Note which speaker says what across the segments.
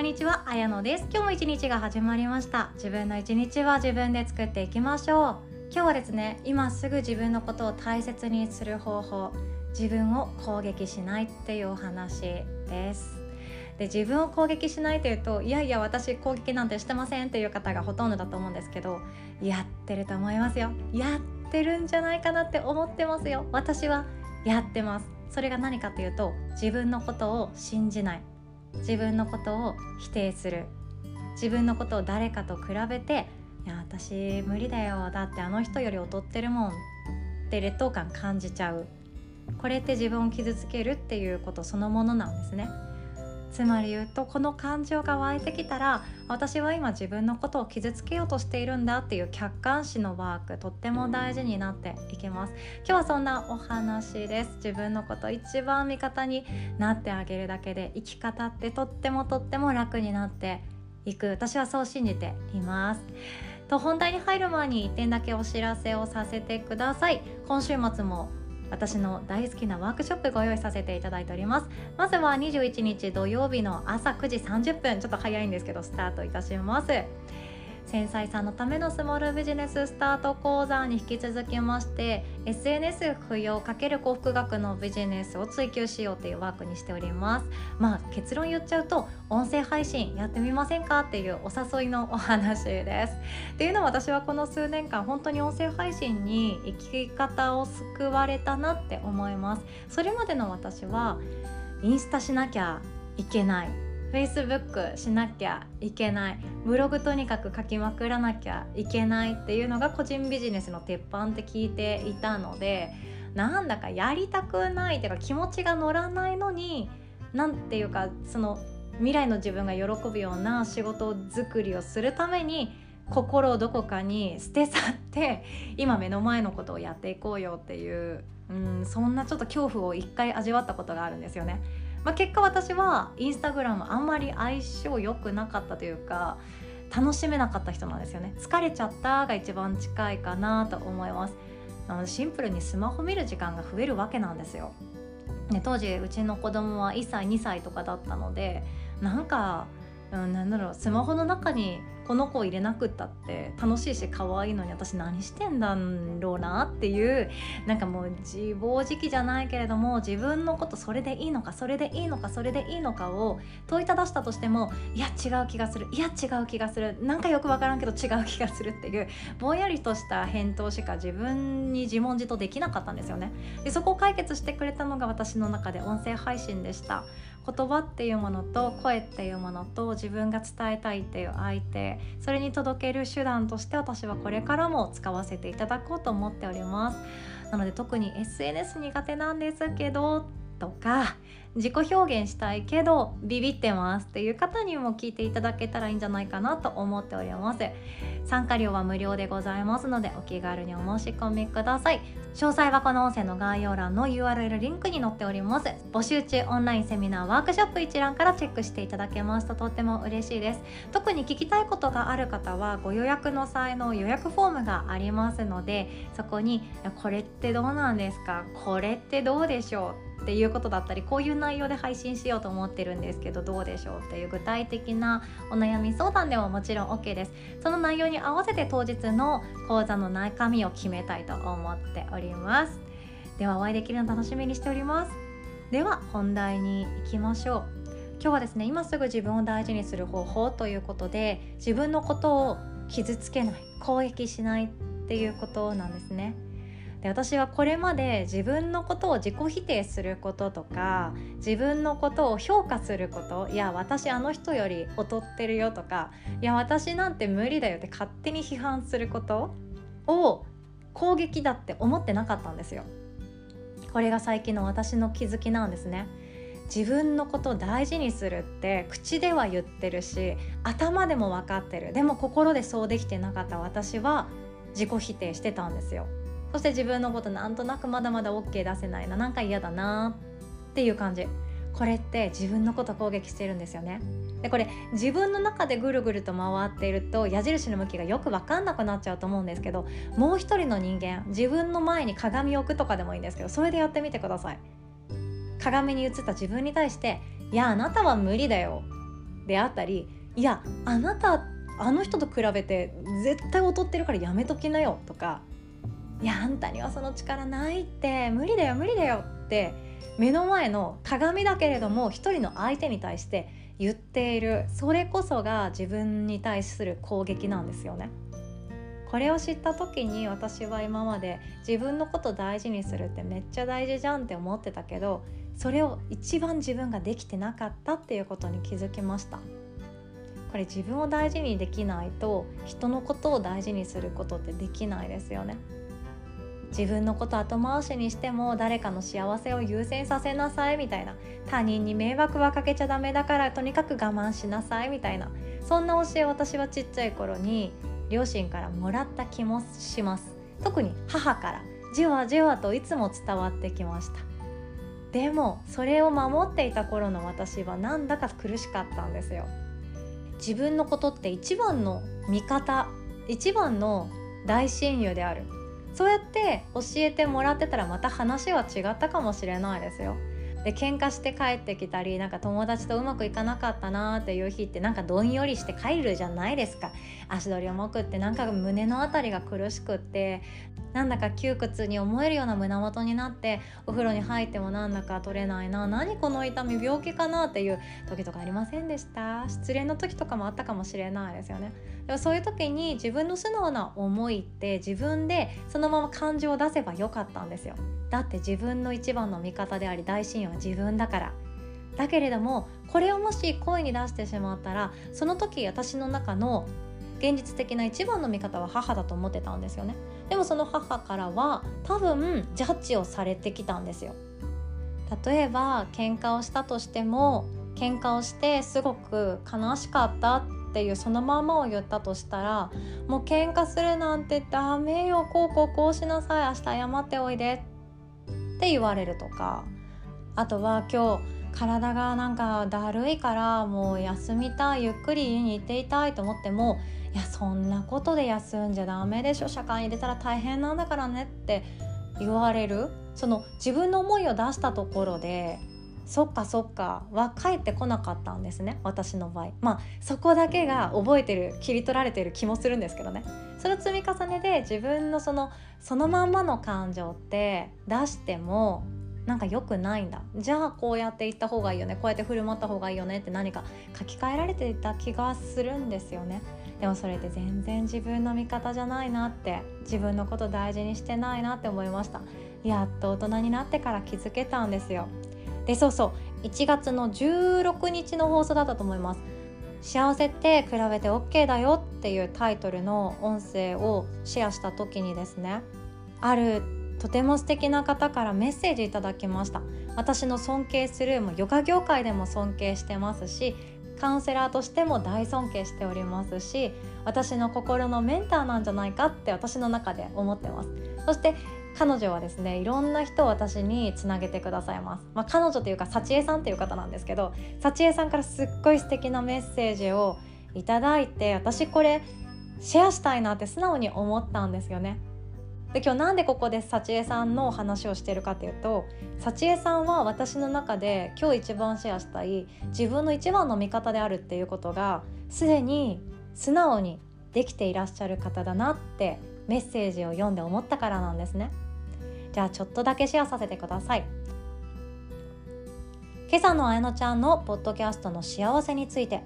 Speaker 1: こんにちは、あやのです。今日も一日が始まりました。自分の一日は自分で作っていきましょう。今日はですね今すぐ自分のことを大切にする方法自分を攻撃しないっていうお話です。で自分を攻撃しないというといやいや私攻撃なんてしてませんっていう方がほとんどだと思うんですけどやってると思いますよ。やってるんじゃないかなって思ってますよ。私はやってます。それが何かというと自分のことを信じない。自分のことを否定する。自分のことを誰かと比べて「いや私無理だよ。だってあの人より劣ってるもん」って劣等感感じちゃう。これって自分を傷つけるっていうことそのものなんですね。つまり言うとこの感情が湧いてきたら私は今自分のことを傷つけようとしているんだっていう客観視のワークとっても大事になっていきます。今日はそんなお話です。自分のこと一番味方になってあげるだけで生き方ってとってもとっても楽になっていく。私はそう信じています。と本題に入る前に1点だけお知らせをさせてください。今週末も私の大好きなワークショップご用意させていただいております。まずは21日土曜日の朝9時30分ちょっと早いんですけどスタートいたします。繊細さんのためのスモールビジネススタート講座に引き続きまして SNS 不要×幸福学のビジネスを追求しようというワークにしております。まあ結論言っちゃうと音声配信やってみませんかっていうお誘いのお話です。っていうのは私はこの数年間本当に音声配信に生き方を救われたなって思います。それまでの私はインスタしなきゃいけない。Facebook しなきゃいけないブログとにかく書きまくらなきゃいけないっていうのが個人ビジネスの鉄板って聞いていたのでなんだかやりたくないっていうか気持ちが乗らないのに何ていうかその未来の自分が喜ぶような仕事作りをするために心をどこかに捨て去って今目の前のことをやっていこうよっていううんそんなちょっと恐怖を一回味わったことがあるんですよね。まあ、結果私はインスタグラムあんまり相性良くなかったというか楽しめなかった人なんですよね。疲れちゃったが一番近いかなと思います。シンプルにスマホ見る時間が増えるわけなんですよ、ね、当時うちの子供は1歳2歳とかだったのでなんか、うん、なんだろうスマホの中にこの子入れなくったって楽しいし可愛いのに私何してんだろうなっていうなんかもう自暴自棄じゃないけれども自分のことそれでいいのかそれでいいのかそれでいいのかを問いただしたとしてもいや違う気がするいや違う気がするなんかよく分からんけど違う気がするっていうぼんやりとした返答しか自分に自問自答できなかったんですよね。でそこを解決してくれたのが私の中で音声配信でした。言葉っていうものと声っていうものと自分が伝えたいっていう相手それに届ける手段として私はこれからも使わせていただこうと思っております。なので特に SNS 苦手なんですけどとか自己表現したいけどビビってますっていう方にも聞いていただけたらいいんじゃないかなと思っております。参加料は無料でございますのでお気軽にお申し込みください。詳細はこの音声の概要欄の URL リンクに載っております。募集中オンラインセミナーワークショップ一覧からチェックしていただけますととっても嬉しいです。特に聞きたいことがある方はご予約の際の予約フォームがありますのでそこにこれってどうなんですか？これってどうでしょう？っていうことだったりこういう内容で配信しようと思ってるんですけどどうでしょうっていう具体的なお悩み相談でももちろん OK ですその内容に合わせて当日の講座の中身を決めたいと思っておりますではお会いできるの楽しみにしておりますでは本題に行きましょう今日はですね今すぐ自分を大事にする方法ということで自分のことを傷つけない攻撃しないっていうことなんですね。で私はこれまで自分のことを自己否定することとか自分のことを評価することいや私あの人より劣ってるよとかいや私なんて無理だよって勝手に批判することを攻撃だって思ってなかったんですよ。これが最近の私の気づきなんですね。自分のことを大事にするって口では言ってるし頭でも分かってるでも心でそうできてなかった私は自己否定してたんですよそして自分のことなんとなくまだまだ OK 出せないななんか嫌だなっていう感じ。これって自分のこと攻撃してるんですよね。でこれ自分の中でぐるぐると回っていると矢印の向きがよく分かんなくなっちゃうと思うんですけどもう一人の人間自分の前に鏡を置くとかでもいいんですけどそれでやってみてください。鏡に映った自分に対して「いやあなたは無理だよ」であったりいやあなたあの人と比べて絶対劣ってるからやめときなよ。とかいやあんたにはその力ないって。無理だよ無理だよって目の前の鏡だけれども一人の相手に対して言っている。それこそが自分に対する攻撃なんですよね。これを知った時に私は今まで自分のこと大事にするってめっちゃ大事じゃんって思ってたけどそれを一番自分ができてなかったっていうことに気づきました。これ自分を大事にできないと人のことを大事にすることってできないですよね。自分のこと後回しにしても誰かの幸せを優先させなさいみたいな。他人に迷惑はかけちゃダメだからとにかく我慢しなさいみたいな。そんな教え私はちっちゃい頃に両親からもらった気もします。特に母からじわじわといつも伝わってきました。でもそれを守っていた頃の私はなんだか苦しかったんですよ。自分のことって一番の味方一番の大親友である。そうやって教えてもらってたらまた話は違ったかもしれないですよ。で喧嘩して帰ってきたりなんか友達とうまくいかなかったなーっていう日ってなんかどんよりして帰るじゃないですか足取り重くってなんか胸の辺りが苦しくってなんだか窮屈に思えるような胸元になってお風呂に入ってもなんだか取れないな何この痛み病気かなっていう時とかありませんでした？失恋の時とかもあったかもしれないですよね。でもそういう時に自分の素直な思いって自分でそのまま感情を出せばよかったんですよ。だって自分の一番の味方であり大親友は自分だから。だけれどもこれをもし声に出してしまったらその時私の中の現実的な一番の味方は母だと思ってたんですよね。でもその母からは多分ジャッジをされてきたんですよ。例えば喧嘩をしたとしても喧嘩をしてすごく悲しかったっていうそのままを言ったとしたらもう喧嘩するなんてダメよこうこうこうしなさい明日謝っておいでって言われるとかあとは今日体がなんかだるいからもう休みたいゆっくり家にいていたいと思ってもいやそんなことで休んじゃダメでしょ。社会に出たら大変なんだからねって言われる。その自分の思いを出したところでそっかそっかは返ってこなかったんですね。私の場合。まあそこだけが覚えてる切り取られてる気もするんですけどね。その積み重ねで自分のそのそのまんまの感情って出してもなんか良くないんだ。じゃあこうやっていった方がいいよね。こうやって振る舞った方がいいよねって何か書き換えられていた気がするんですよね。でもそれって全然自分の味方じゃないなって自分のこと大事にしてないなって思いました。やっと大人になってから気づけたんですよ。でそうそう1月の16日の放送だったと思います。幸せって比べて OK だよっていうタイトルの音声をシェアした時にですねあるとても素敵な方からメッセージいただきました。私の尊敬するもヨガ業界でも尊敬してますしカウンセラーとしても大尊敬しておりますし私の心のメンターなんじゃないかって私の中で思ってます。そして彼女はですねいろんな人を私につなげてくださいます、まあ、彼女というか幸恵さんという方なんですけど幸恵さんからすっごい素敵なメッセージをいただいて私これシェアしたいなって素直に思ったんですよね。で今日なんでここで幸恵さんの話をしてるかっていうと幸恵さんは私の中で今日一番シェアしたい自分の一番の味方であるっていうことがすでに素直にできていらっしゃる方だなってメッセージを読んで思ったからなんですね。じゃあちょっとだけシェアさせてください。今朝のあやのちゃんのポッドキャストの幸せについて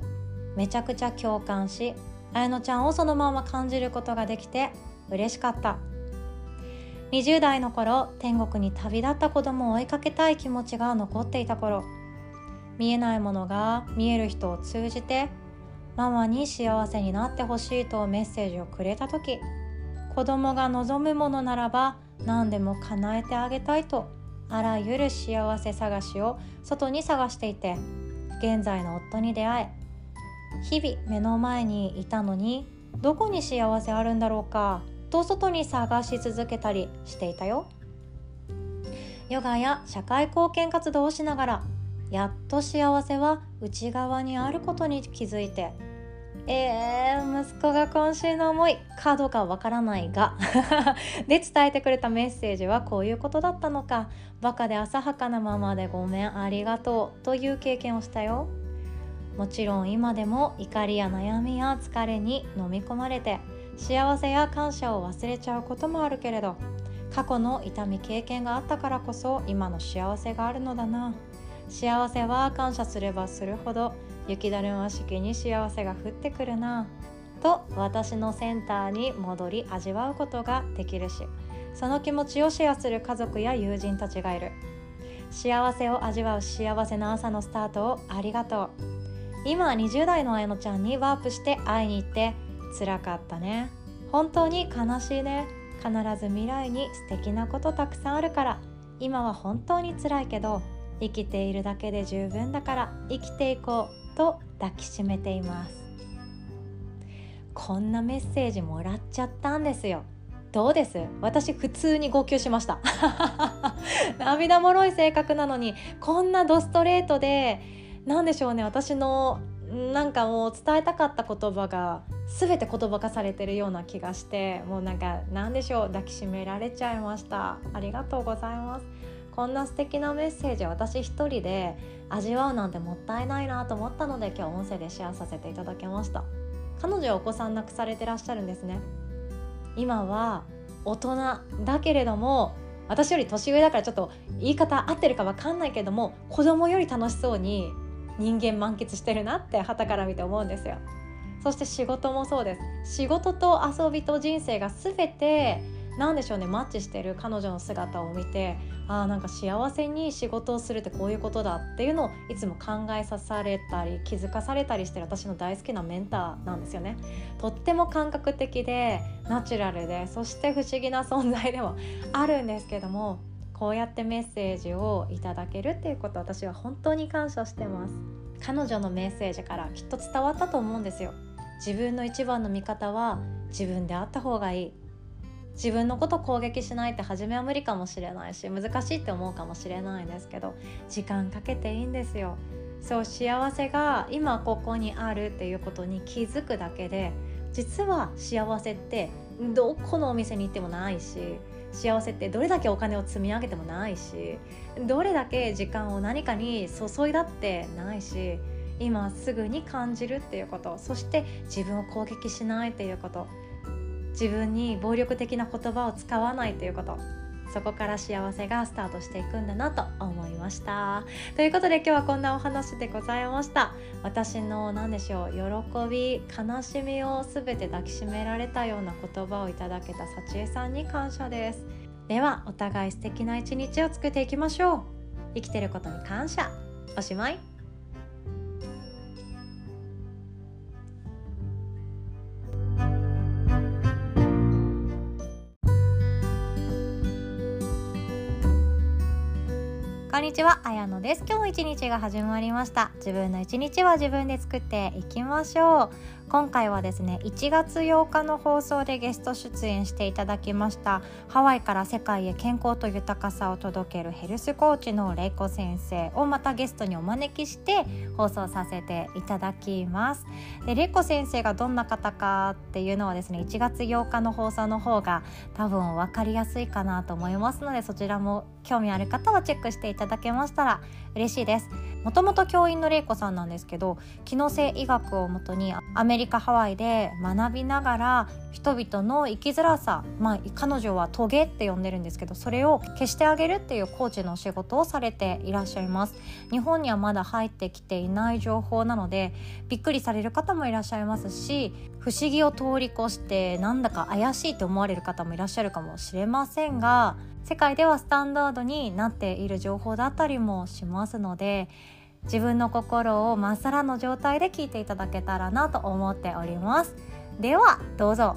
Speaker 1: めちゃくちゃ共感しあやのちゃんをそのまま感じることができて嬉しかった。20代の頃天国に旅立った子供を追いかけたい気持ちが残っていた頃見えないものが見える人を通じてママに幸せになってほしいとメッセージをくれた時子供が望むものならば何でも叶えてあげたいとあらゆる幸せ探しを外に探していて現在の夫に出会え日々目の前にいたのにどこに幸せあるんだろうかと外に探し続けたりしていたよ。ヨガや社会貢献活動をしながらやっと幸せは内側にあることに気づいてえー、息子が今週の思いかどうかわからないが で伝えてくれたメッセージはこういうことだったのか。バカで浅はかなままでごめんありがとうという経験をしたよ。もちろん今でも怒りや悩みや疲れに飲み込まれて幸せや感謝を忘れちゃうこともあるけれど過去の痛み経験があったからこそ今の幸せがあるのだな。幸せは感謝すればするほど雪だるま式に幸せが降ってくるな。と私のセンターに戻り味わうことができるしその気持ちをシェアする家族や友人たちがいる。幸せを味わう幸せな朝のスタートをありがとう。今20代のあやのちゃんにワープして会いに行って辛かったね。本当に悲しいね。必ず未来に素敵なことたくさんあるから。今は本当に辛いけど生きているだけで十分だから生きていこうと抱きしめています。こんなメッセージもらっちゃったんですよ。どうです？私普通に号泣しました。涙もろい性格なのにこんなドストレートで何でしょうね。私のなんかもう伝えたかった言葉が全て言葉化されてるような気がしてもうなんか何でしょう抱きしめられちゃいました。ありがとうございます。こんな素敵なメッセージ私一人で味わうなんてもったいないなと思ったので今日音声でシェアさせていただきました。彼女はお子さん亡くされてらっしゃるんですね。今は大人だけれども私より年上だからちょっと言い方合ってるか分かんないけども子供より楽しそうに人間満喫してるなって旗から見て思うんですよ。そして仕事もそうです。仕事と遊びと人生が全て何でしょうねマッチしてる彼女の姿を見てああなんか幸せに仕事をするってこういうことだっていうのをいつも考えさされたり気づかされたりしてる私の大好きなメンターなんですよね。とっても感覚的でナチュラルでそして不思議な存在でもあるんですけどもこうやってメッセージをいただけるっていうこと私は本当に感謝してます。彼女のメッセージからきっと伝わったと思うんですよ。自分の一番の味方は自分であった方がいい。自分のこと攻撃しないって初めは無理かもしれないし難しいって思うかもしれないですけど時間かけていいんですよ。そう幸せが今ここにあるっていうことに気づくだけで実は幸せってどこのお店に行ってもないし幸せってどれだけお金を積み上げてもないしどれだけ時間を何かに注いだってないし今すぐに感じるっていうことそして自分を攻撃しないっていうこと自分に暴力的な言葉を使わないということそこから幸せがスタートしていくんだなと思いました。ということで今日はこんなお話でございました。私の何でしょう喜び悲しみを全て抱きしめられたような言葉をいただけた幸恵さんに感謝です。ではお互い素敵な一日を作っていきましょう。生きてることに感謝。おしまい。こんにちは、あやのです。今日も一日が始まりました。自分の一日は自分で作っていきましょう。今回はですね1月8日の放送でゲスト出演していただきましたハワイから世界へ健康と豊かさを届けるヘルスコーチのレイコ先生をまたゲストにお招きして放送させていただきますでレイコ先生がどんな方かっていうのはですね1月8日の放送の方が多分分かりやすいかなと思いますのでそちらも興味ある方はチェックしていただけましたら嬉しいです。もともと教員の玲子さんなんですけど機能性医学をもとにアメリカハワイで学びながら人々の生きづらさ、まあ、彼女はトゲって呼んでるんですけどそれを消してあげるっていうコーチの仕事をされていらっしゃいます。日本にはまだ入ってきていない情報なのでびっくりされる方もいらっしゃいますし不思議を通り越してなんだか怪しいと思われる方もいらっしゃるかもしれませんが世界ではスタンダードになっている情報だったりもしますので自分の心をまっさらの状態で聞いていただけたらなと思っております。ではどうぞ。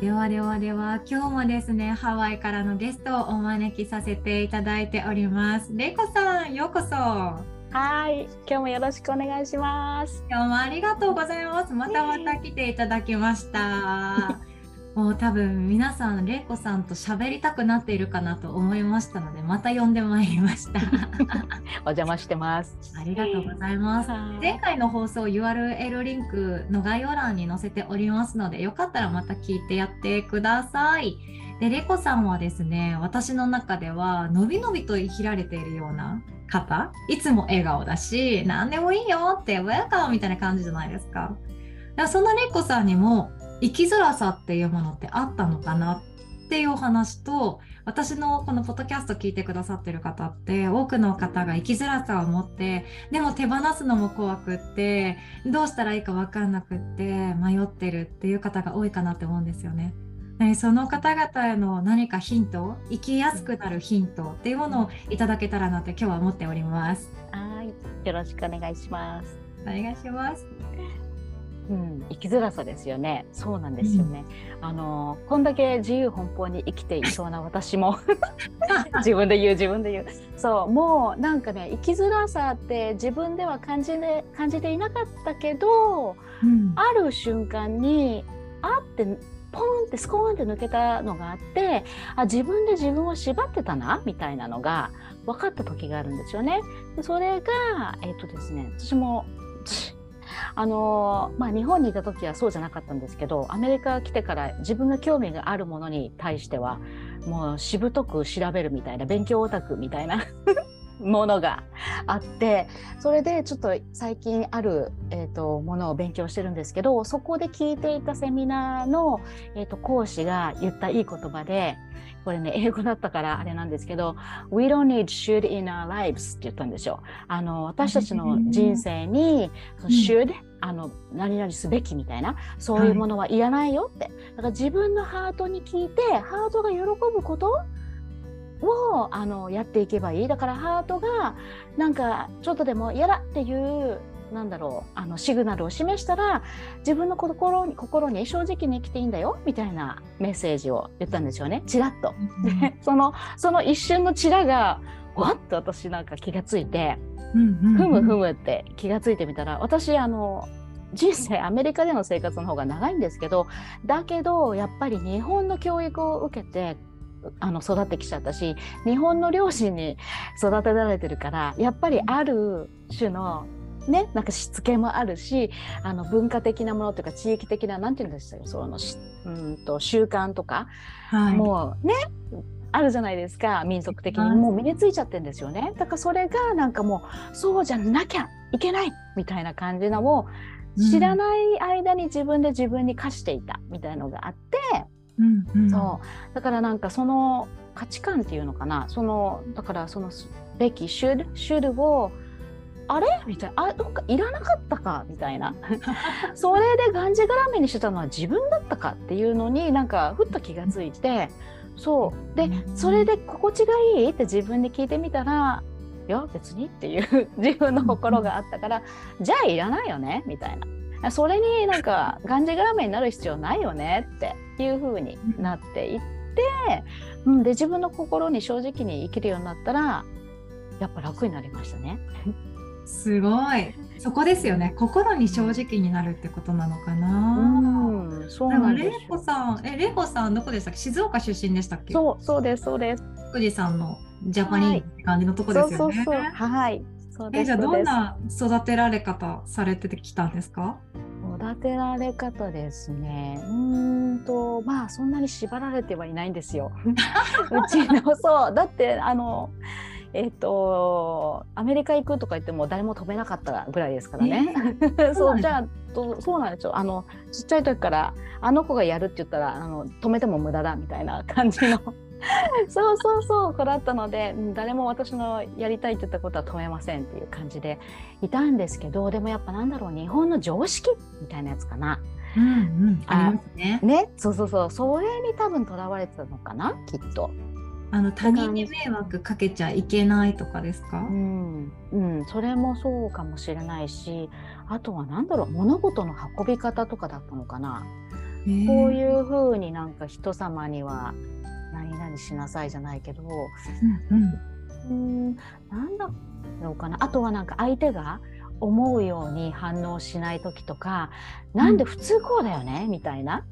Speaker 1: ではではでは今日もですねハワイからのゲストをお招きさせていただいております。れいこさんようこそ。
Speaker 2: はい今日もよろしくお願いします。
Speaker 1: 今日もありがとうございます。またまた来ていただきました
Speaker 3: もう多分皆さん玲子さんと喋りたくなっているかなと思いましたのでまた呼んでまいりました。
Speaker 2: お邪魔してます。
Speaker 3: ありがとうございます。前回の放送 URL リンクの概要欄に載せておりますのでよかったらまた聞いてやってください。で玲子さんはですね私の中ではのびのびと生きられているような方？いつも笑顔だし何でもいいよってウェルカムみたいな感じじゃないですか。だからそんな玲子さんにも生きづらさっていうものってあったのかなっていうお話と私のこのポッドキャスト聞いてくださってる方って多くの方が生きづらさを持ってでも手放すのも怖くってどうしたらいいか分かんなくって迷ってるっていう方が多いかなって思うんですよね。その方々への何かヒント生きやすくなるヒントっていうものをいただけたらなって今日は思っております。
Speaker 2: はいよろしくお願いします。
Speaker 3: お願いします。
Speaker 2: うん、生きづらさですよね。そうなんですよね。うん、あのこんだけ自由奔放に生きていそうな私も 自分で言う自分で言う。そうもうなんかね生きづらさって自分では感じで感じていなかったけど、うん、ある瞬間にあってポンってスコーンって抜けたのがあってあ自分で自分を縛ってたなみたいなのが分かった時があるんですよね。でそれがえっ、ー、とですね私もあのまあ、日本にいた時はそうじゃなかったんですけどアメリカ来てから自分が興味があるものに対してはもうしぶとく調べるみたいな勉強オタクみたいな ものがあってそれでちょっと最近ある、えーと、ものを勉強してるんですけどそこで聞いていたセミナーの、えーと講師が言ったいい言葉でこれね、英語だったからあれなんですけど、We don't need should in our lives って言ったんですよ。あの、私たちの人生に、その should、あの、何々すべきみたいな、そういうものはいらないよって。だから自分のハートに聞いて、ハートが喜ぶことをあのやっていけばいい。だからハートがなんかちょっとでも嫌だっていうなんだろうあのシグナルを示したら自分の心に心に正直に生きていいんだよみたいなメッセージを言ったんですよね。ちらっと。でそのその一瞬のちらがわっと私なんか気がついて、ふむふむって気がついてみたら私あの人生アメリカでの生活の方が長いんですけどだけどやっぱり日本の教育を受けてあの育ってきちゃったし日本の両親に育てられてるからやっぱりある種のね、なんかしつけもあるしあの文化的なものというか地域的な何て言うんですかそのうんと習慣とか、はい、もうねあるじゃないですか民族的に。もう身についちゃってるんですよね。だからそれがなんかもうそうじゃなきゃいけないみたいな感じのを知らない間に自分で自分に課していたみたいのがあって、うんうん、そう。だからなんかその価値観っていうのかな。そのだからそのべき should, should をあれ？みたいな。あどっかいらなかったか？みたいな。それでがんじがらめにしてたのは自分だったかっていうのになんかふっと気がついてそう。でそれで心地がいいって自分で聞いてみたらいや別にっていう 自分の心があったからじゃあいらないよね？みたいな。それになんかがんじがらめになる必要ないよねっていう風になっていって、うん、で自分の心に正直に生きるようになったらやっぱ楽になりましたね。
Speaker 3: すごい。そこですよね。心に正直になるってことなのかな。うん、そうなんです。レイコさん、え、レイコさんどこでしたっけ？静岡出身でしたっけ？
Speaker 2: そう、そうです、そうです。
Speaker 3: 富士山のジャパニーズって感じのとこですよね。そうそうそう
Speaker 2: はい。
Speaker 3: そうです。え、じゃあどんな育てられ方されてきたんですか？
Speaker 2: 育てられ方ですね。うんとまあそんなに縛られてはいないんですよ。うちのそうだってあの。えっ、ー、とアメリカ行くとか言っても誰も飛べなかったぐらいですからね。えー、そうじゃあそうなんですよあのちっちゃい時からあの子がやるって言ったらあの止めても無駄だみたいな感じの そうそうそう子だったので誰も私のやりたいって言ったことは止めませんっていう感じでいたんですけどでもやっぱなんだろう日本の常識みたいなやつかな。
Speaker 3: うんうん、ありますね。
Speaker 2: ねそうそうそうそれに多分とらわれてたのかなきっと。
Speaker 3: あの他人に迷惑かけちゃいけないとかですか、う
Speaker 2: ん、うん、それもそうかもしれないしあとは何だろう物事の運び方とかだったのかな、こういうふうになんか人様には何々しなさいじゃないけど、うん、うん、なんだろうかな。あとはなんか相手が思うように反応しない時とか、なんで普通こうだよね？みたいな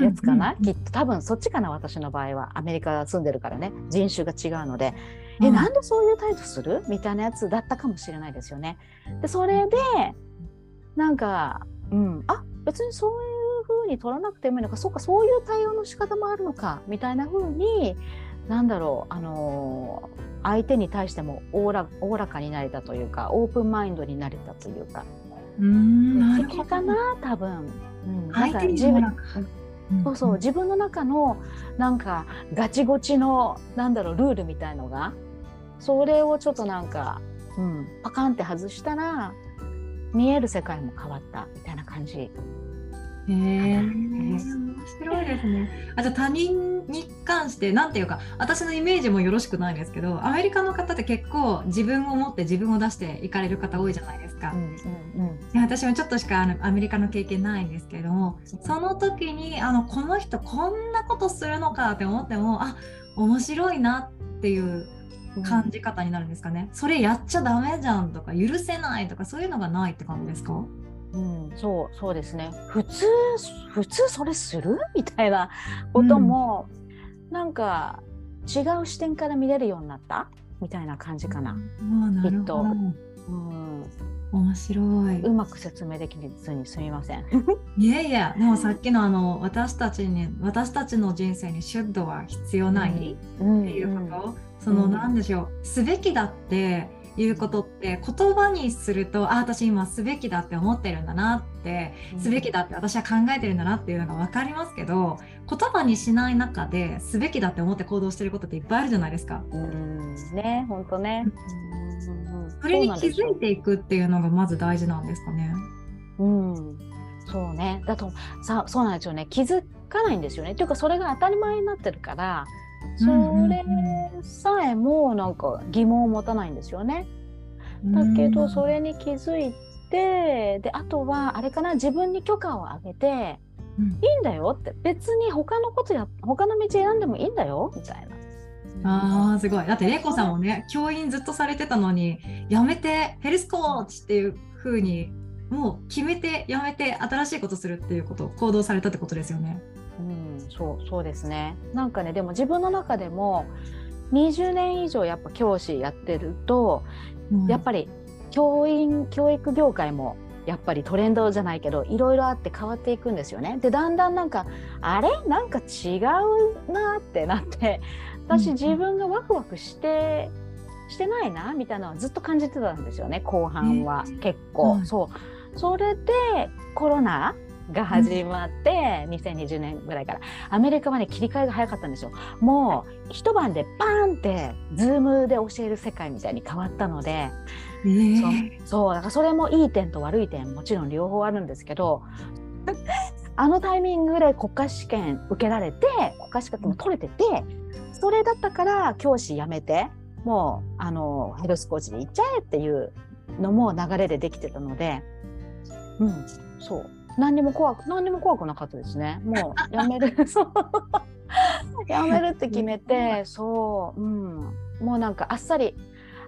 Speaker 2: やつかな、きっと多分そっちかな私の場合は。アメリカ住んでるからね。人種が違うので、えなんでそういう態度する？みたいなやつだったかもしれないですよね。でそれでなんか、うん、あ別にそういうふうに取らなくてもいいのか。そうかそういう対応の仕方もあるのか。みたいなふうになんだろう。あのー、相手に対してもおおらおおらかになれたというかオープンマインドになれたというか。
Speaker 3: うんなる
Speaker 2: ほど。かな？多分。
Speaker 3: うん、相手に自分
Speaker 2: そうそう。自分の中のなんかガチゴチのなんだろうルールみたいのがそれをちょっとなんか、うん、パカンって外したら見える世界も変わったみたいな感じ。
Speaker 3: へえ面白いですね。あじゃあ他人に関して何ていうか私のイメージもよろしくないですけどアメリカの方って結構自分を持って自分を出していかれる方多いじゃないですか。うんうんうん、私もちょっとしかあのアメリカの経験ないんですけれどもその時にあのこの人こんなことするのかって思ってもあ面白いなっていう感じ方になるんですかね、うん、それやっちゃダメじゃんとか許せないとかそういうのがないって感じですか？
Speaker 2: うん、そうそうですね。普通普通それする？みたいなことも、うん、なんか違う視点から見れるようになった？みたいな感じかな、
Speaker 3: うん、きっと。うん。面白い。
Speaker 2: うまく説明できずにすみません。
Speaker 3: いやいや、でもさっきのあの私たちに私たちの人生にシュッドは必要ないっていうこと、うん、その、うん、なんでしょう、すべきだっていうことって言葉にするとあ私今すべきだって思ってるんだなってすべきだって私は考えてるんだなっていうのが分かりますけど言葉にしない中ですべきだって思って行動してることっていっぱいあるじゃないですか。
Speaker 2: うんね本当ね。
Speaker 3: それに気づいていくっていうのがまず大事なんですかね。
Speaker 2: うん、そうねだとさそうなんですよね気づかないんですよね。というかそれが当たり前になってるからそれさえもなんか疑問を持たないんですよね。だけどそれに気づいてであとはあれかな自分に許可をあげて、うん、いいんだよって別に他のことや他の道選んでもいいんだよみたいな。
Speaker 3: あーすごいだって玲子さんもね教員ずっとされてたのにやめてヘルスコーチっていう風にもう決めてやめて新しいことするっていうことを行動されたってことですよね。
Speaker 2: うん、そうそうですね。なんかねでも自分の中でも20年以上やっぱ教師やってると、うん、やっぱり教員教育業界もやっぱりトレンドじゃないけどいろいろあって変わっていくんですよね。でだんだんなんかあれ？なんか違うなってなって私自分がワクワクしてしてないなみたいなのはずっと感じてたんですよね後半は、結構、うん、そう。それでコロナが始まって、うん、2020年ぐらいから。アメリカはね切り替えが早かったんですよ。もう一晩でバーンって Zoom で教える世界みたいに変わったので、えー、そうそうだからそれもいい点と悪い点もちろん両方あるんですけど あのタイミングで国家試験受けられて国家資格も取れててそれだったから教師辞めてもうあのヘルスコーチで行っちゃえっていうのも流れでできてたので、うん、そう何にも怖く何にも怖くなかったですね。もう やめる。そう。やめるって決めてそう、うん、もうなんかあっさり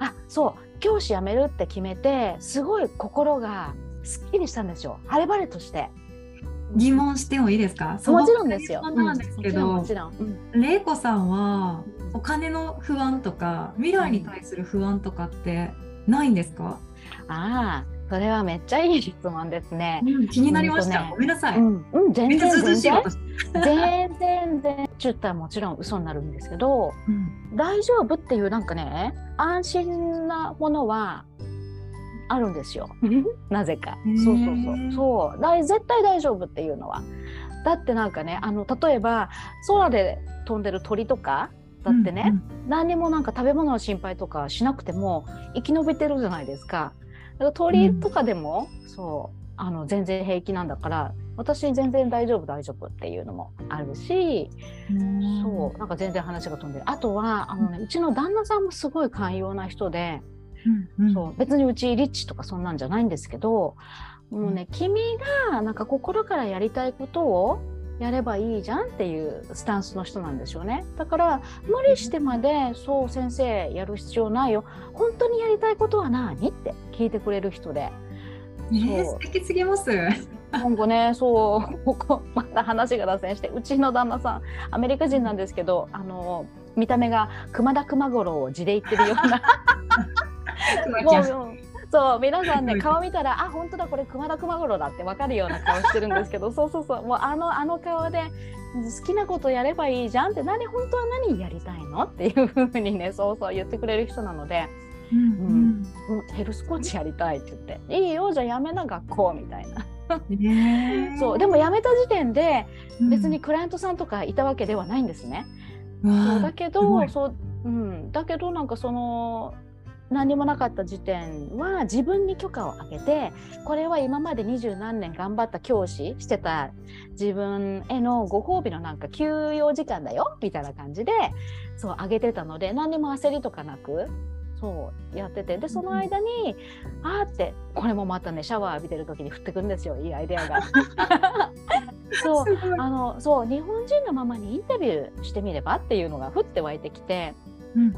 Speaker 2: あそう教師辞めるって決めてすごい心がすっきりしたんですよ。晴れ晴れとして。
Speaker 3: 疑問してもいいですか？
Speaker 2: もちろんですよ。
Speaker 3: なんですけど、もちろん。玲子さんはお金の不安とか未来に対する不安とかってないんですか、
Speaker 2: ああそれはめっちゃいい質問ですね。
Speaker 3: うん、気になりました。ね、ごめんなさい。
Speaker 2: うん、うん、全然全然全然全ちゅったらもちろん嘘になるんですけど、うん、大丈夫っていうなんかね安心なものはあるんですよ。なぜか。そうそうそう。そう大絶対大丈夫っていうのは。だってなんかねあの例えば空で飛んでる鳥とかだってね、うんうん、何にもなんか食べ物の心配とかしなくても生き延びてるじゃないですか。鳥とかでも、うん、そうあの全然平気なんだから私全然大丈夫大丈夫っていうのもあるし、うん、そうなんか全然話が飛んでる。あとはあの、ね、うちの旦那さんもすごい寛容な人で、うんうん、そう別にうちリッチとかそんなんじゃないんですけどもうね、君がなんか心からやりたいことをやればいいじゃんっていうスタンスの人なんですよね。だから無理してまで「そう先生やる必要ないよ。本当にやりたいことは何?」って聞いてくれる人で。
Speaker 3: えー、素敵すぎます。
Speaker 2: なんかねそうここ また話が脱線してうちの旦那さんアメリカ人なんですけどあの見た目が熊田熊五郎を字で言ってるような。もうそう皆さんね 顔見たらあ本当だこれ熊田熊五郎だって分かるような顔してるんですけど そうそうそうもうあのあの顔で好きなことやればいいじゃんって何本当は何やりたいのっていうふうにねそうそう言ってくれる人なので。うん、うん、ヘルスコーチやりたいって言って「いいよじゃあやめな学校」みたいな。そうでも辞めた時点で別にクライアントさんとかいたわけではないんですね。うん、そうだけどそう、うん、だけどなんかその何もなかった時点は自分に許可をあげてこれは今まで二十何年頑張った教師してた自分へのご褒美のなんか休養時間だよみたいな感じでそうあげてたので何にも焦りとかなくそうやっててでその間に、うん、あーってこれもまたねシャワー浴びてる時に降ってくんですよいいアイデアが。そうあのそう日本人のママにインタビューしてみればっていうのが降って湧いてきて。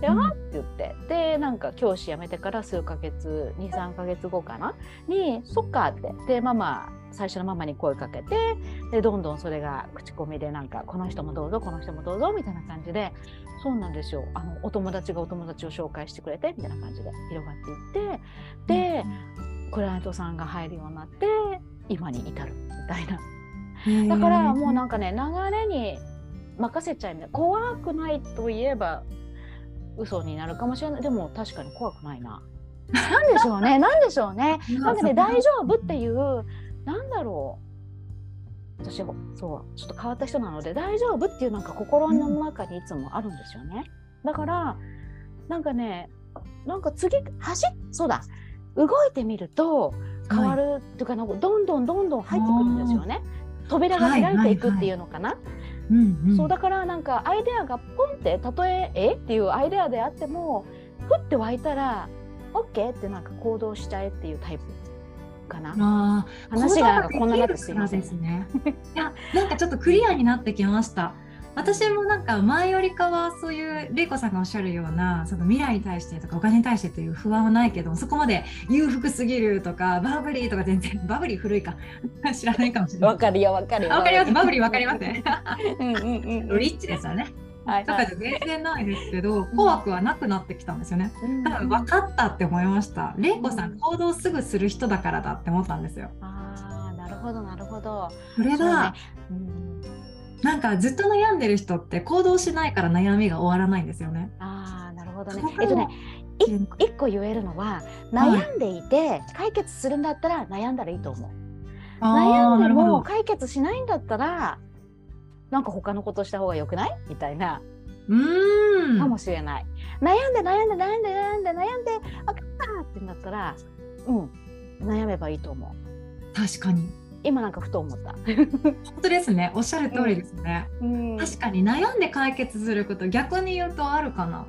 Speaker 2: で、あって言って。でなんか教師辞めてから数ヶ月23ヶ月後かな？にそっかって。でママ最初のママに声かけて。でどんどんそれが口コミでなんかこの人もどうぞこの人もどうぞみたいな感じで。そうなんですよ。あのお友達がお友達を紹介してくれてみたいな感じで。広がっていって。で、クライアントさんが入るようになって今に至る。みたいな。だからもうなんかね流れに任せちゃいます怖くないといえば嘘になるかもしれないでも確かに怖くないな。なんでしょうね なんでしょうね。なんかね大丈夫っていうなんだろう私そうちょっと変わった人なので大丈夫っていうなんか心の中にいつもあるんですよね。だからなんかねなんか次走そうだ動いてみると変わるっていうか、はい、どんどんどんどん入ってくるんですよね。扉が開いていくっていうのかな。はいはいはいうんうん、そうだからなんかアイデアがポンってたとええっていうアイデアであってもふって湧いたら OK ってなんか行動しちゃえっていうタイプかな。あ話がなんかこんななってすいません。
Speaker 3: いやなんかちょっとクリアになってきました。私もなんか前よりかはそういう玲子さんがおっしゃるようなその未来に対してとかお金に対してという不安はないけどそこまで裕福すぎるとか バブリーとか全然バブリー古いか 知らないかもしれない。
Speaker 2: わかるよわかるよ。
Speaker 3: わかりますバブリーわかりますね。うんうんうん、リッチですよね。はい、だから全然ないですけど、怖くはなくなってきたんですよね。だから分かったって思いました。玲子さん、行動すぐする人だからだって思ったんですよ。
Speaker 2: ああ、なるほど、なるほど。
Speaker 3: それが、ね、うんなんかずっと悩んでる人って行動しないから悩みが終わらないんですよね。
Speaker 2: ああ、なるほどね。えっとね、一個言えるのは悩んでいて解決するんだったら悩んだらいいと思う。悩んでも解決しないんだったらなんか他のことした方がよくない？みたいな。うんかもしれない。悩んで悩んで悩んで悩んで悩んで分かったってなったらうん悩めばいいと思う。
Speaker 3: 確かに。
Speaker 2: 今なんかふと思った。
Speaker 3: 本当ですね。おっしゃる通りですね、うん、確かに悩んで解決すること逆に言うとあるかな。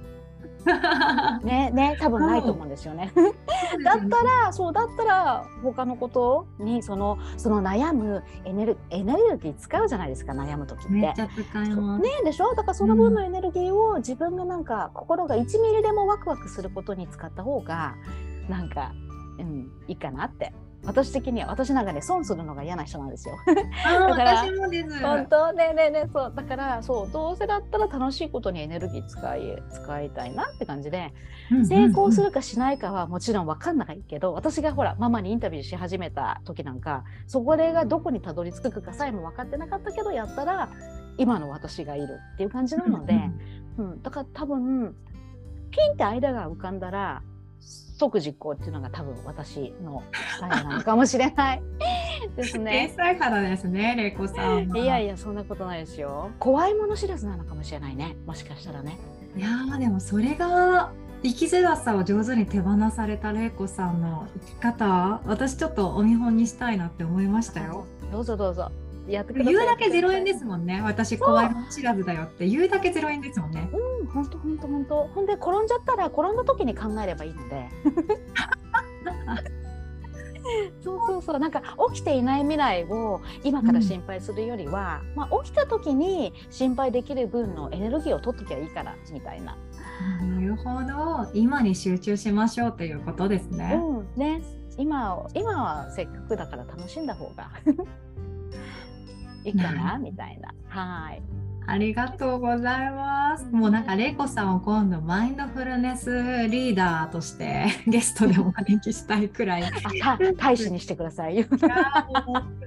Speaker 2: ねね多分ないと思うんですよね。だったらそうだったら他のことにそのその悩むエネルエネルギー使うじゃないですか悩む時って。ねでしょ？だからその分のエネルギーを自分がなんか心が1ミリでもワクワクすることに使った方がなんかうんいいかなって私的には私なんかね損するのが嫌な人なんですよ。
Speaker 3: だから本
Speaker 2: 当ねねねそうだからそうどうせだったら楽しいことにエネルギー使い使いたいなって感じで、成功するかしないかはもちろん分かんないけど私がほらママにインタビューし始めた時なんかそこでがどこにたどり着くかさえも分かってなかったけどやったら今の私がいるっていう感じなので、うん、だから多分ピンって間が浮かんだら即実行っていうのが多分私のスタイルなのかもしれないですね。
Speaker 3: 天才肌ですね、玲子さん。
Speaker 2: いやいや、そんなことないですよ。怖いもの知らずなのかもしれないね。もしかしたらね。
Speaker 3: いやでもそれが生きづらさを上手に手放された玲子さんの生き方、私ちょっとお見本にしたいなって思いましたよ。
Speaker 2: どうぞどうぞ。
Speaker 3: やってください。言うだけゼロ円ですもんね。私怖いもの知らずだよって言うだけゼロ円ですもんね。
Speaker 2: うん、本当本当本当。ほんで転んじゃったら転んだ時に考えればいいので。そうそうそうなんか起きていない未来を今から心配するよりは、うん、まあ、起きた時に心配できる分のエネルギーを取っときゃいいからみたいな。
Speaker 3: なるほど今に集中しましょうということですね。
Speaker 2: うん、ね今今はせっかくだから楽しんだ方がいいかな？みたいな。はい
Speaker 3: ありがとうございます。もうなんか玲子さんを今度マインドフルネスリーダーとして ゲストでお招きしたいくらい。
Speaker 2: あ大使にしてください。
Speaker 3: 素晴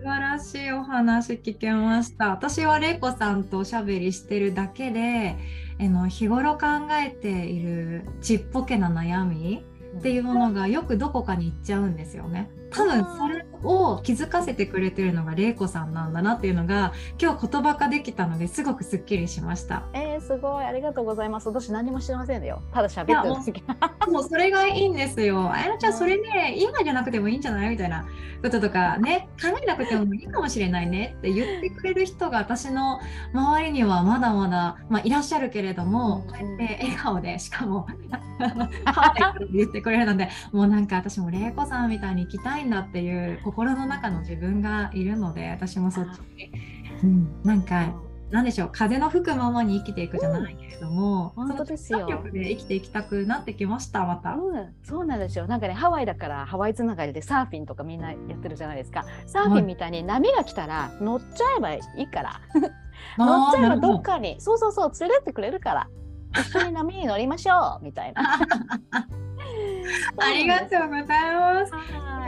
Speaker 3: らしいお話聞けました。私は玲子さんとおしゃべりしてるだけで、あの日頃考えているちっぽけな悩みっていうものがよくどこかに行っちゃうんですよね。多分それを気づかせてくれてるのが玲子さんなんだなっていうのが今日言葉化できたのですごくすっきりしました。
Speaker 2: えー、すごいありがとうございます。私何も知りませんよ。ただ喋ってるだ
Speaker 3: け。もうそれがいいんですよ。あやなちゃんそれね今じゃなくてもいいんじゃないみたいなこととかね考えなくてもいいかもしれないねって言ってくれる人が私の周りにはまだまだ、まあ、いらっしゃるけれども、こうやって笑顔でしかもはい言ってくれるのでもうなんか私も玲子さんみたいに行きたいんだっていう心の中の自分がいるので私もそっちに、うん、なんかなんでしょう。風の吹くままに生きていくじゃないけれども、
Speaker 2: うん、本当ですよ。
Speaker 3: 力で生きていきたくなってきましたまた、
Speaker 2: うん、そうなんですよ。なんかねハワイだからハワイつながりでサーフィンとかみんなやってるじゃないですか。サーフィンみたいに波が来たら乗っちゃえばいいから。乗っちゃえばどっかにそうそうそう連れてってくれるから一緒に波に乗りましょうみたいな
Speaker 3: ありがとうございます。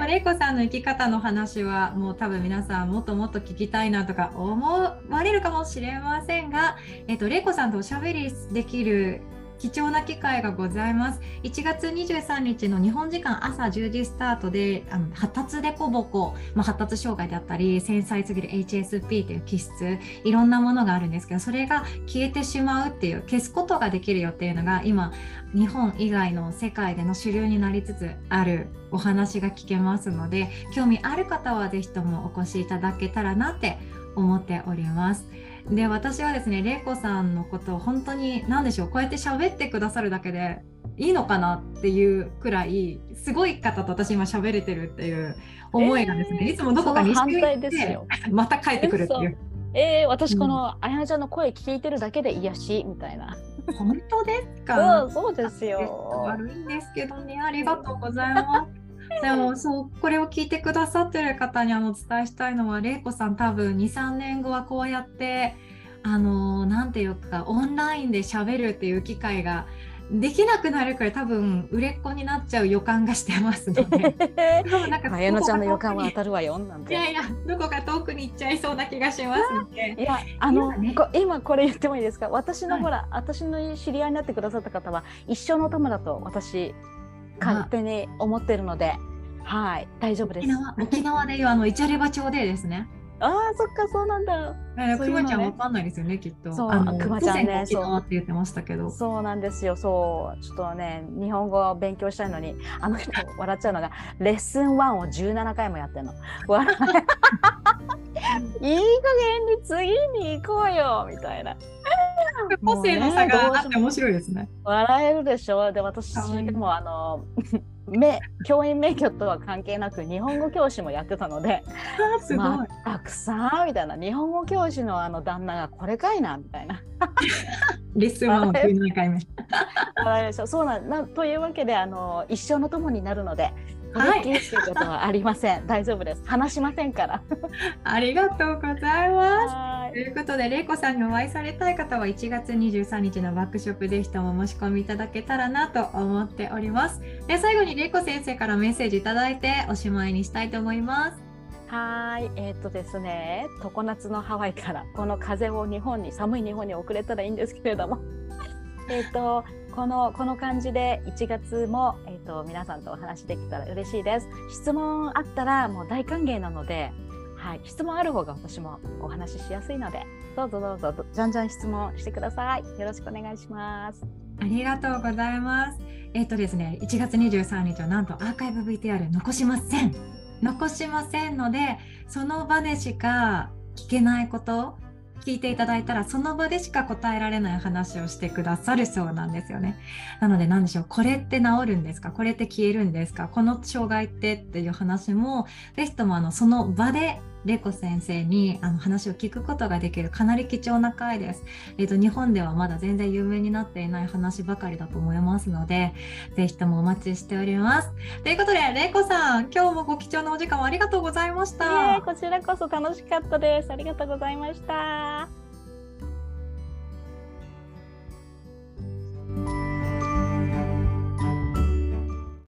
Speaker 3: れいこさんの生き方の話はもう多分皆さんもっともっと聞きたいなとか思われるかもしれませんが、えっと、れいこさんとおしゃべりできる貴重な機会がございます。1月23日の日本時間朝10時スタートで、あの発達でこぼこ、まあ、発達障害であったり、繊細すぎる HSP という気質、いろんなものがあるんですけど、それが消えてしまうっていう、消すことができるよっていうのが、今、日本以外の世界での主流になりつつあるお話が聞けますので、興味ある方はぜひともお越しいただけたらなって思っております。で私はですね玲子さんのことを本当に何でしょうこうやって喋ってくださるだけでいいのかなっていうくらいすごい方と私今喋れてるっていう思いがですね、えー、いつもどこかに
Speaker 2: 反対ですよ
Speaker 3: また帰ってくるっていう。
Speaker 2: えー、私このあやなちゃんの声聞いてるだけで癒しみたいな。
Speaker 3: 本当ですか？
Speaker 2: そうですよ。
Speaker 3: 悪いんですけどね、ありがとうございます。でもそうこれを聞いてくださってる方にあのお伝えしたいのは玲子さん多分23年後はこうやってあのなんていうかオンラインでしゃべるっていう機会ができなくなるくらい多分売れっ子になっちゃう予感がしてますので。
Speaker 2: なんか綾乃ちゃんの予感は当たるわよなんて。
Speaker 3: いやいやどこか遠くに行っちゃいそうな気がしますので
Speaker 2: いやあの今,、ね、今これ言ってもいいですか？私のほら、はい、私の知り合いになってくださった方は一生の友だと私勝手に思ってるので、はい、大丈夫です。
Speaker 3: 沖縄でいうあのイチャレバ町でですね。
Speaker 2: ああ、そっか、そうなんだ。
Speaker 3: えー、くまちゃんわかんないですよね、きっと。
Speaker 2: そう、くまちゃんね、
Speaker 3: そうって言ってましたけど。
Speaker 2: そうなんですよ、そう、ちょっとね、日本語を勉強したいのに、あの人笑っちゃうのが、レッスン1を17回もやってるの。笑いい加減に次に行こうよみたいな。
Speaker 3: 個性の差があって面白いですね。
Speaker 2: 笑えるでしょ。で私もあの め教員免許とは関係なく日本語教師もやってたので
Speaker 3: すごい、ま
Speaker 2: あ、たくさんみたいな日本語教師のあの旦那がこれかいなみたいな。
Speaker 3: レッスン1を12回目。
Speaker 2: そうなんなというわけであの一生の友になるのではい、っていうことはありません。大丈夫です。話しませんから。
Speaker 3: ありがとうございます。ということで、れいこさんにお会いされたい方は1月23日のワークショップぜひとも申し込みいただけたらなと思っております。で、最後にれいこ先生からメッセージいただいておしまいにしたいと思います。
Speaker 2: はい、えっ、ー、とですね、常夏のハワイからこの風を日本に寒い日本に送れたらいいんですけれども、えっとこのこの感じで1月も、えーと、皆さんとお話できたら嬉しいです。質問あったらもう大歓迎なので、はい、質問ある方が私もお話ししやすいので、どうぞどうぞじゃんじゃん質問してください。よろしくお願いします。
Speaker 3: ありがとうございます。えっ、ー、とですね、1月23日はなんとアーカイブ VTR 残しません。残しませんので、その場でしか聞けないこと聞いていただいたらその場でしか答えられない話をしてくださるそうなんですよね。なので何でしょうこれって治るんですか？これって消えるんですか？この障害ってっていう話もぜひともあのその場で玲子先生にあの話を聞くことができるかなり貴重な回です、えーと、日本ではまだ全然有名になっていない話ばかりだと思いますので是非ともお待ちしております。ということで玲子さん今日もご貴重なお時間をありがとうございました、
Speaker 2: こちらこそ楽しかったです。ありがとうございました。